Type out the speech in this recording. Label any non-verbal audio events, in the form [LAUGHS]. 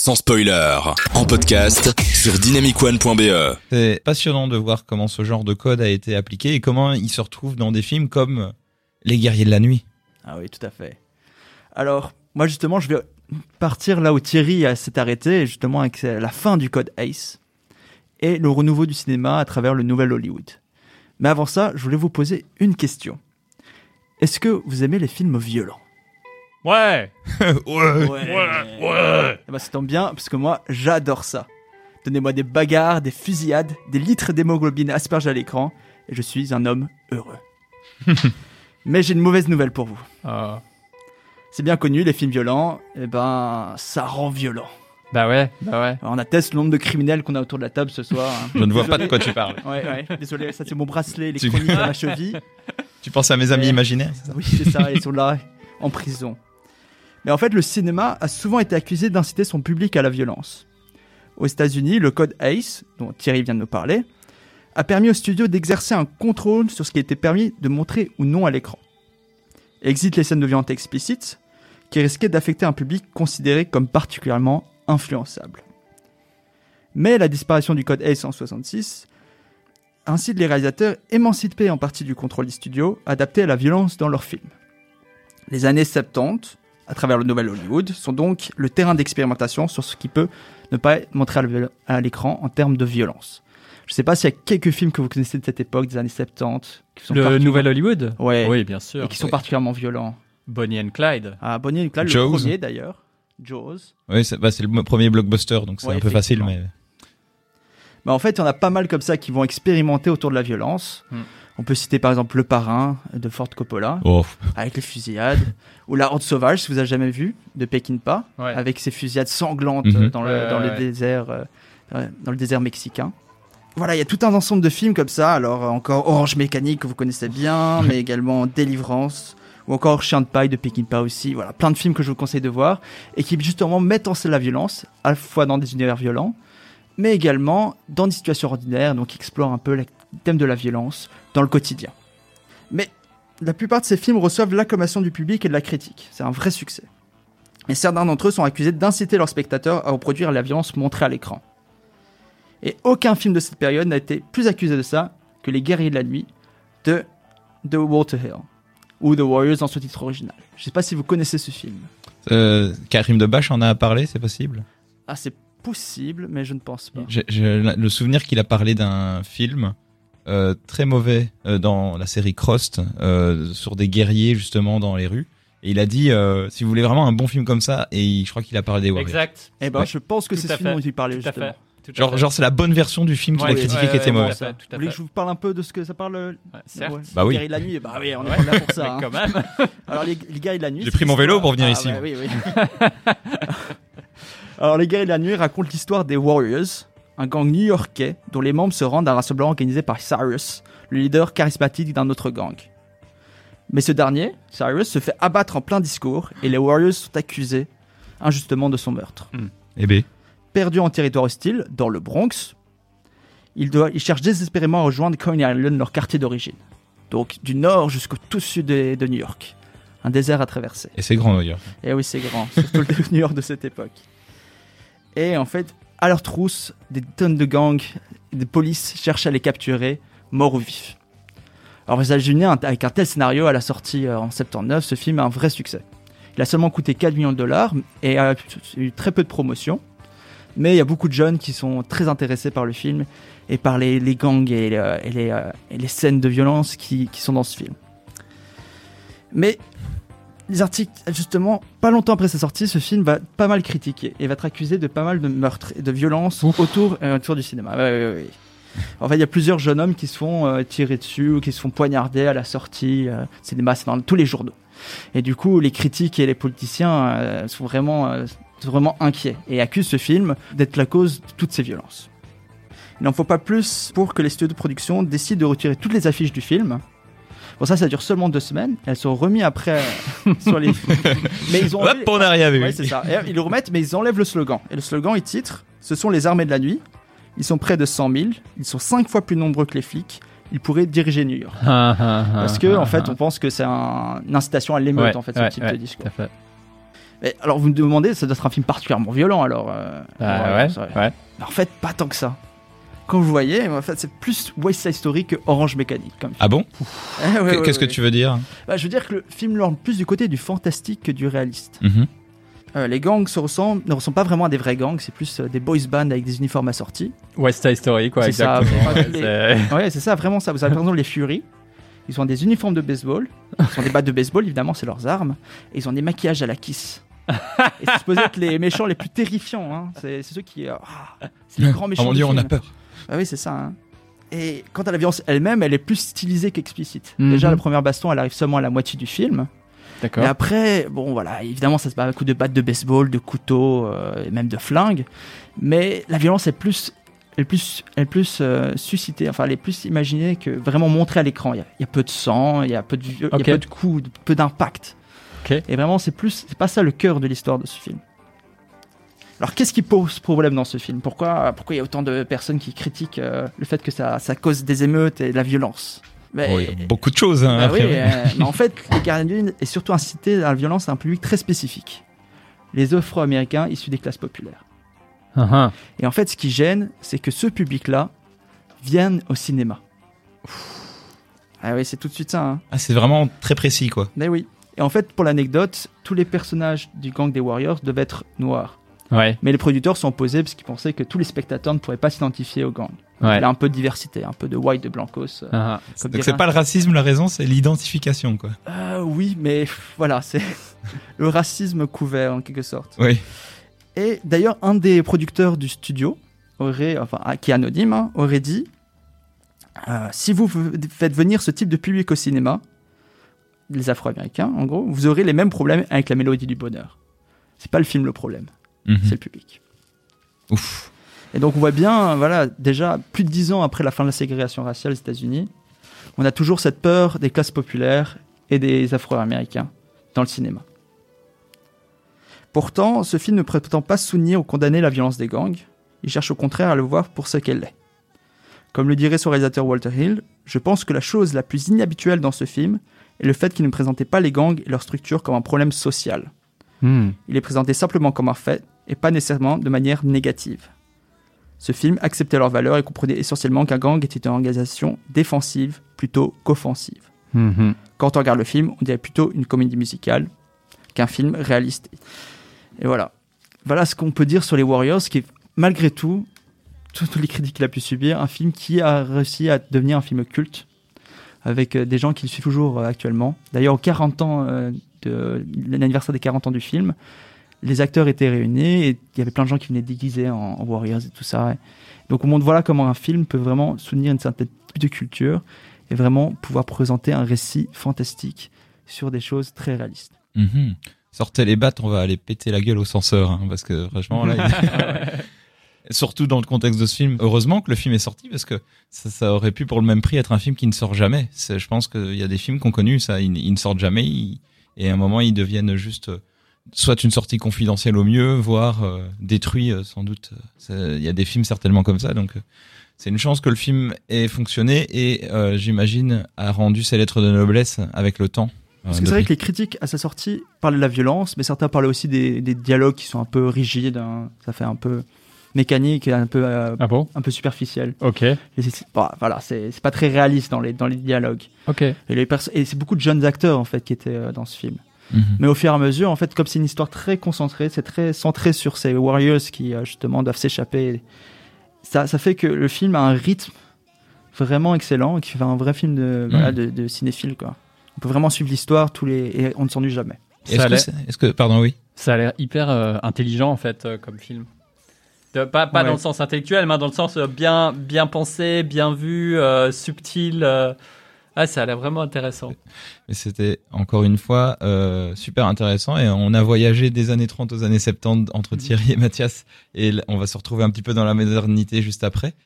sans spoiler, en podcast sur dynamicone.be. C'est passionnant de voir comment ce genre de code a été appliqué et comment il se retrouve dans des films comme Les Guerriers de la Nuit. Ah oui, tout à fait. Alors, moi justement, je vais partir là où Thierry s'est arrêté, justement avec la fin du code ACE et le renouveau du cinéma à travers le nouvel Hollywood. Mais avant ça, je voulais vous poser une question. Est-ce que vous aimez les films violents? [LAUGHS] Ouais. ouais. Ouais. ouais. Eh ben, ça tombe bien, parce que moi, j'adore ça. Donnez-moi des bagarres, des fusillades, des litres d'hémoglobine aspergés à l'écran, et je suis un homme heureux. [LAUGHS] Mais j'ai une mauvaise nouvelle pour vous. Ah. C'est bien connu, les films violents, eh ben, ça rend violent. Bah ouais, bah ouais. On atteste le nombre de criminels qu'on a autour de la table ce soir. hein. [LAUGHS] Je ne vois pas de quoi tu parles. Ouais, ouais. Désolé, ça c'est mon bracelet électronique à ma cheville. Tu penses à mes amis Ouais. imaginaires ça? Oui, c'est ça, ils sont là, en prison. Mais en fait, le cinéma a souvent été accusé d'inciter son public à la violence. Aux États-Unis, le code ACE, dont Thierry vient de nous parler, a permis aux studios d'exercer un contrôle sur ce qui était permis de montrer ou non à l'écran. Exit les scènes de violence explicites, qui risquaient d'affecter un public considéré comme particulièrement influençable. Mais la disparition du code ACE en 66 incite les réalisateurs émancipés en partie du contrôle des studios à adapter à la violence dans leurs films. Les années 70, à travers le nouvel Hollywood, sont donc le terrain d'expérimentation sur ce qui peut ne pas être montré à l'écran en termes de violence. Je sais pas s'il y a quelques films que vous connaissez de cette époque, des années 70, qui sont Le particulièrement- nouvel Hollywood? Ouais. Oui, bien sûr. et qui sont Ouais. particulièrement violents. Bonnie and Clyde. Ah, Bonnie et Clyde, le Jaws. premier d'ailleurs. Jaws. Oui, c'est bah, le premier blockbuster, donc c'est Ouais, un peu facile, mais Bah, en fait, il y en a pas mal comme ça qui vont expérimenter autour de la violence. Hmm. On peut citer par exemple Le Parrain de Ford Coppola, oh, avec les fusillades, ou La Horde Sauvage, si vous avez jamais vu, de Peckinpah, Ouais. avec ses fusillades sanglantes dans, le, Ouais, dans, ouais, le ouais. désert, euh, dans le désert mexicain. Voilà, il y a tout un ensemble de films comme ça. Alors, euh, encore Orange Mécanique, que vous connaissez bien, [LAUGHS] mais également Délivrance, ou encore Chien de paille de Peckinpah aussi. Voilà, plein de films que je vous conseille de voir, et qui justement mettent en scène la violence, à la fois dans des univers violents, mais également dans des situations ordinaires, donc qui explorent un peu le thème de la violence dans le quotidien. Mais la plupart de ces films reçoivent l'acclamation du public et de la critique. C'est un vrai succès. Mais certains d'entre eux sont accusés d'inciter leurs spectateurs à reproduire la violence montrée à l'écran. Et aucun film de cette période n'a été plus accusé de ça que Les Guerriers de la Nuit de The Walter Hill, ou The Warriors dans son titre original. Je sais pas si vous connaissez ce film. euh, Karim Debache en a parlé, c'est possible? Ah, c'est possible, mais je ne pense pas. J'ai le souvenir qu'il a parlé d'un film euh, très mauvais euh, dans la série Crost euh, sur des guerriers justement dans les rues. Et il a dit, euh, si vous voulez vraiment un bon film comme ça, et il- je crois qu'il a parlé des Warriors. Exact. Eh ben, Ouais. je pense que Tout c'est ce à film fait. dont il parlait Tout à justement. fait. Tout à Genre, fait. genre c'est la bonne version du film qu'il Ouais, a critiqué ouais, qui était ouais, mauvais. tout à Vous voulez que fait. je vous parle un peu de ce que ça parle euh, Ouais, certes. ouais. Bah oui. Les guerriers de la nuit, bah oui, on est pas là pour ça. Mais hein. quand même. [LAUGHS] Alors les, les guerriers de la nuit. J'ai c'est pris mon vélo l'histoire- pour venir Ah, ici, oui, oui. [LAUGHS] Alors les guerriers de la nuit racontent l'histoire des Warriors, un gang new-yorkais dont les membres se rendent à un rassemblement organisé par Cyrus, le leader charismatique d'un autre gang. Mais ce dernier, Cyrus, se fait abattre en plein discours et les Warriors sont accusés injustement de son meurtre. Eh ben, Perdu en territoire hostile, dans le Bronx, ils, doivent- ils cherchent désespérément à rejoindre Coney Island, leur quartier d'origine. Donc du nord jusqu'au tout sud de, de New York. Un désert à traverser. et c'est grand d'ailleurs. Et oui, c'est grand, surtout le [LAUGHS] New York de cette époque. Et en fait, à leur trousse, des tonnes de gangs, des polices cherchent à les capturer, morts ou vifs. Alors, États-Unis, un- avec un tel scénario, à la sortie euh, en 79, ce film a un vrai succès. Il a seulement coûté 4 millions de dollars et a eu très peu de promotion. Mais il y a beaucoup de jeunes qui sont très intéressés par le film et par les, gangs et, euh, et les, euh, et les scènes de violence qui sont dans ce film. Mais les articles, justement, pas longtemps après sa sortie, ce film va pas mal critiquer et va être accusé de pas mal de meurtres et de violences autour, euh, autour du cinéma. Ouais, ouais, ouais. En fait, il y a plusieurs jeunes hommes qui se font euh, tirer dessus ou qui se font poignarder à la sortie. Euh, cinéma, c'est dans tous les journaux. Et du coup, les critiques et les politiciens euh, sont vraiment, sont vraiment inquiets et accusent ce film d'être la cause de toutes ces violences. Il n'en faut pas plus pour que les studios de production décident de retirer toutes les affiches du film. Bon, ça, ça dure seulement deux semaines. Elles sont remises après euh, sur les. [LAUGHS] Mais ils ont. Hop, on n'a rien vu. Ouais, c'est ça. Et ils le remettent, mais ils enlèvent le slogan. Et le slogan, il titre Ce sont les armées de la nuit. Ils sont près de 100 000. Ils sont cinq fois plus nombreux que les flics. Ils pourraient diriger New York. Parce que, en fait, on pense que c'est un- une incitation à l'émeute, Ah, Ouais, en fait, ce ouais, type de discours. tout à fait. Mais alors vous me demandez, ça doit être un film particulièrement violent alors. euh, Ah ouais, ouais, en fait, pas tant que ça. Quand vous voyez, en fait, c'est plus West Side Story que Orange Mécanique. Ah bon Eh ouais, ouais, Qu'est-ce ouais. que tu veux dire Bah, Je veux dire que le film lorne plus du côté du fantastique que du réaliste. Mhm. Euh, les gangs se ressemblent, ne ressemblent pas vraiment à des vrais gangs, c'est plus euh, des boys bands avec des uniformes assortis. West Side Story, quoi, ça, exactement. mais- Ouais, c'est- ça, vraiment ça. Vous avez par exemple les Fury. Ils ont des uniformes de baseball. Ils ont des battes de baseball, évidemment, c'est leurs armes. Et ils ont des maquillages à la kiss. Et c'est supposé être les méchants les plus terrifiants. hein. C'est ceux qui. euh, ah, c'est les grands méchants. Oh mon du dieu, on a peur. Ah oui, c'est ça. hein. Et quant à la violence elle-même, elle est plus stylisée qu'explicite. Mhm. Déjà, la première baston, elle arrive seulement à la moitié du film. D'accord. Et après, bon voilà, évidemment, ça se bat à coups de battes de baseball, de couteaux euh, et même de flingues. Mais la violence est plus, elle est plus, est plus euh, suscitée, enfin, elle est plus imaginée que vraiment montrée à l'écran. Il y, a- il y a peu de sang, il y a peu de, vi- il y Ok. a peu de coups, peu d'impact. Ok. Et vraiment, c'est plus, c'est pas ça le cœur de l'histoire de ce film. Alors, qu'est-ce qui pose problème dans ce film? Pourquoi, pourquoi il y a autant de personnes qui critiquent euh, le fait que ça, ça cause des émeutes et de la violence? Mais- Oh, il y a beaucoup de choses. Hein, bah oui, euh, mais en [LAUGHS] fait, les lune est surtout incité à la violence à un public très spécifique. Les Afro-Américains issus des classes populaires. Ah, ah. Et en fait, ce qui gêne, c'est que ce public-là vienne au cinéma. Ah oui, c'est tout de suite ça. Hein. Ah, c'est vraiment très précis, quoi. Mais oui. Et en fait, pour l'anecdote, tous les personnages du gang des Warriors devaient être noirs. Ouais, Mais les producteurs sont opposés parce qu'ils pensaient que tous les spectateurs ne pourraient pas s'identifier au gang. ouais. Il y a un peu de diversité, un peu de white, de blancos. euh, Ah, ah. comme Donc c'est pas le racisme, la raison, c'est l'identification, quoi. Euh, oui, mais voilà, c'est [LAUGHS] le racisme couvert en quelque sorte. Oui. Et d'ailleurs, un des producteurs du studio, aurait, enfin, ah, qui est anonyme, hein, aurait dit euh, si vous faites venir ce type de public au cinéma, les Afro-Américains, en gros, vous aurez les mêmes problèmes avec la mélodie du bonheur. C'est pas le film le problème, Mhm. c'est le public. Ouf. Et donc on voit bien, voilà, déjà plus de dix ans après la fin de la ségrégation raciale aux États-Unis, on a toujours cette peur des classes populaires et des Afro-Américains dans le cinéma. Pourtant, ce film ne prétend pas soutenir ou condamner la violence des gangs, il cherche au contraire à le voir pour ce qu'elle est. Comme le dirait son réalisateur Walter Hill, je pense que la chose la plus inhabituelle dans ce film est le fait qu'il ne présentait pas les gangs et leur structure comme un problème social. Hmm. Il est présenté simplement comme un fait et pas nécessairement de manière négative. Ce film acceptait leurs valeurs et comprenait essentiellement qu'un gang était une organisation défensive plutôt qu'offensive. Mhm. Quand on regarde le film, on dirait plutôt une comédie musicale qu'un film réaliste. Et voilà. Voilà ce qu'on peut dire sur les Warriors, qui est malgré tout, toutes les critiques qu'il a pu subir, un film qui a réussi à devenir un film culte, avec euh, des gens qui le suivent toujours euh, actuellement. D'ailleurs, aux 40 ans euh, de l'anniversaire des 40 ans du film, les acteurs étaient réunis et il y avait plein de gens qui venaient déguisés en, en Warriors et tout ça. Donc on montre voilà comment un film peut vraiment soutenir une certaine type de culture et vraiment pouvoir présenter un récit fantastique sur des choses très réalistes. Mhm. Sortez les battes, on va aller péter la gueule au censeur, hein, parce que franchement là. il- [LAUGHS] [LAUGHS] Surtout dans le contexte de ce film. Heureusement que le film est sorti parce que ça, ça aurait pu pour le même prix être un film qui ne sort jamais. Je pense qu'il y a des films qu'on connu ça, ils, ils ne sortent jamais ils- et à un moment ils deviennent juste euh, soit une sortie confidentielle au mieux, voire euh, détruits euh, sans doute. Il y a des films certainement comme ça, donc euh, c'est une chance que le film ait fonctionné et euh, j'imagine a rendu ses lettres de noblesse avec le temps. Parce que c'est vrai que les critiques à sa sortie parlaient de la violence, mais certains parlaient aussi des, des dialogues qui sont un peu rigides, hein. ça fait un peu mécanique et un peu, euh, Ah bon? un peu superficiel. Ok, Et c'est- bah, voilà, c'est c'est pas très réaliste dans les, dans les dialogues. ok. Et, les perso- et c'est beaucoup de jeunes acteurs en fait qui étaient euh, dans ce film. Mhm. Mais au fur et à mesure, en fait, comme c'est une histoire très concentrée, c'est très centré sur ces warriors qui euh, justement doivent s'échapper. Ça, ça fait que le film a un rythme vraiment excellent et qui fait un vrai film de, voilà, de, de cinéphile quoi. On peut vraiment suivre l'histoire tous les et on ne s'ennuie jamais. Est-ce Ça a que, pardon, oui? Ça a l'air hyper euh, intelligent en fait euh, comme film. De- pas pas Ouais. dans le sens intellectuel, mais dans le sens euh, bien bien pensé, bien vu, euh, subtil. euh. Ah, ça a l'air vraiment intéressant. Mais c'était encore une fois euh, super intéressant et on a voyagé des années 30 aux années 70 entre Thierry et Mathias et on va se retrouver un petit peu dans la modernité juste après.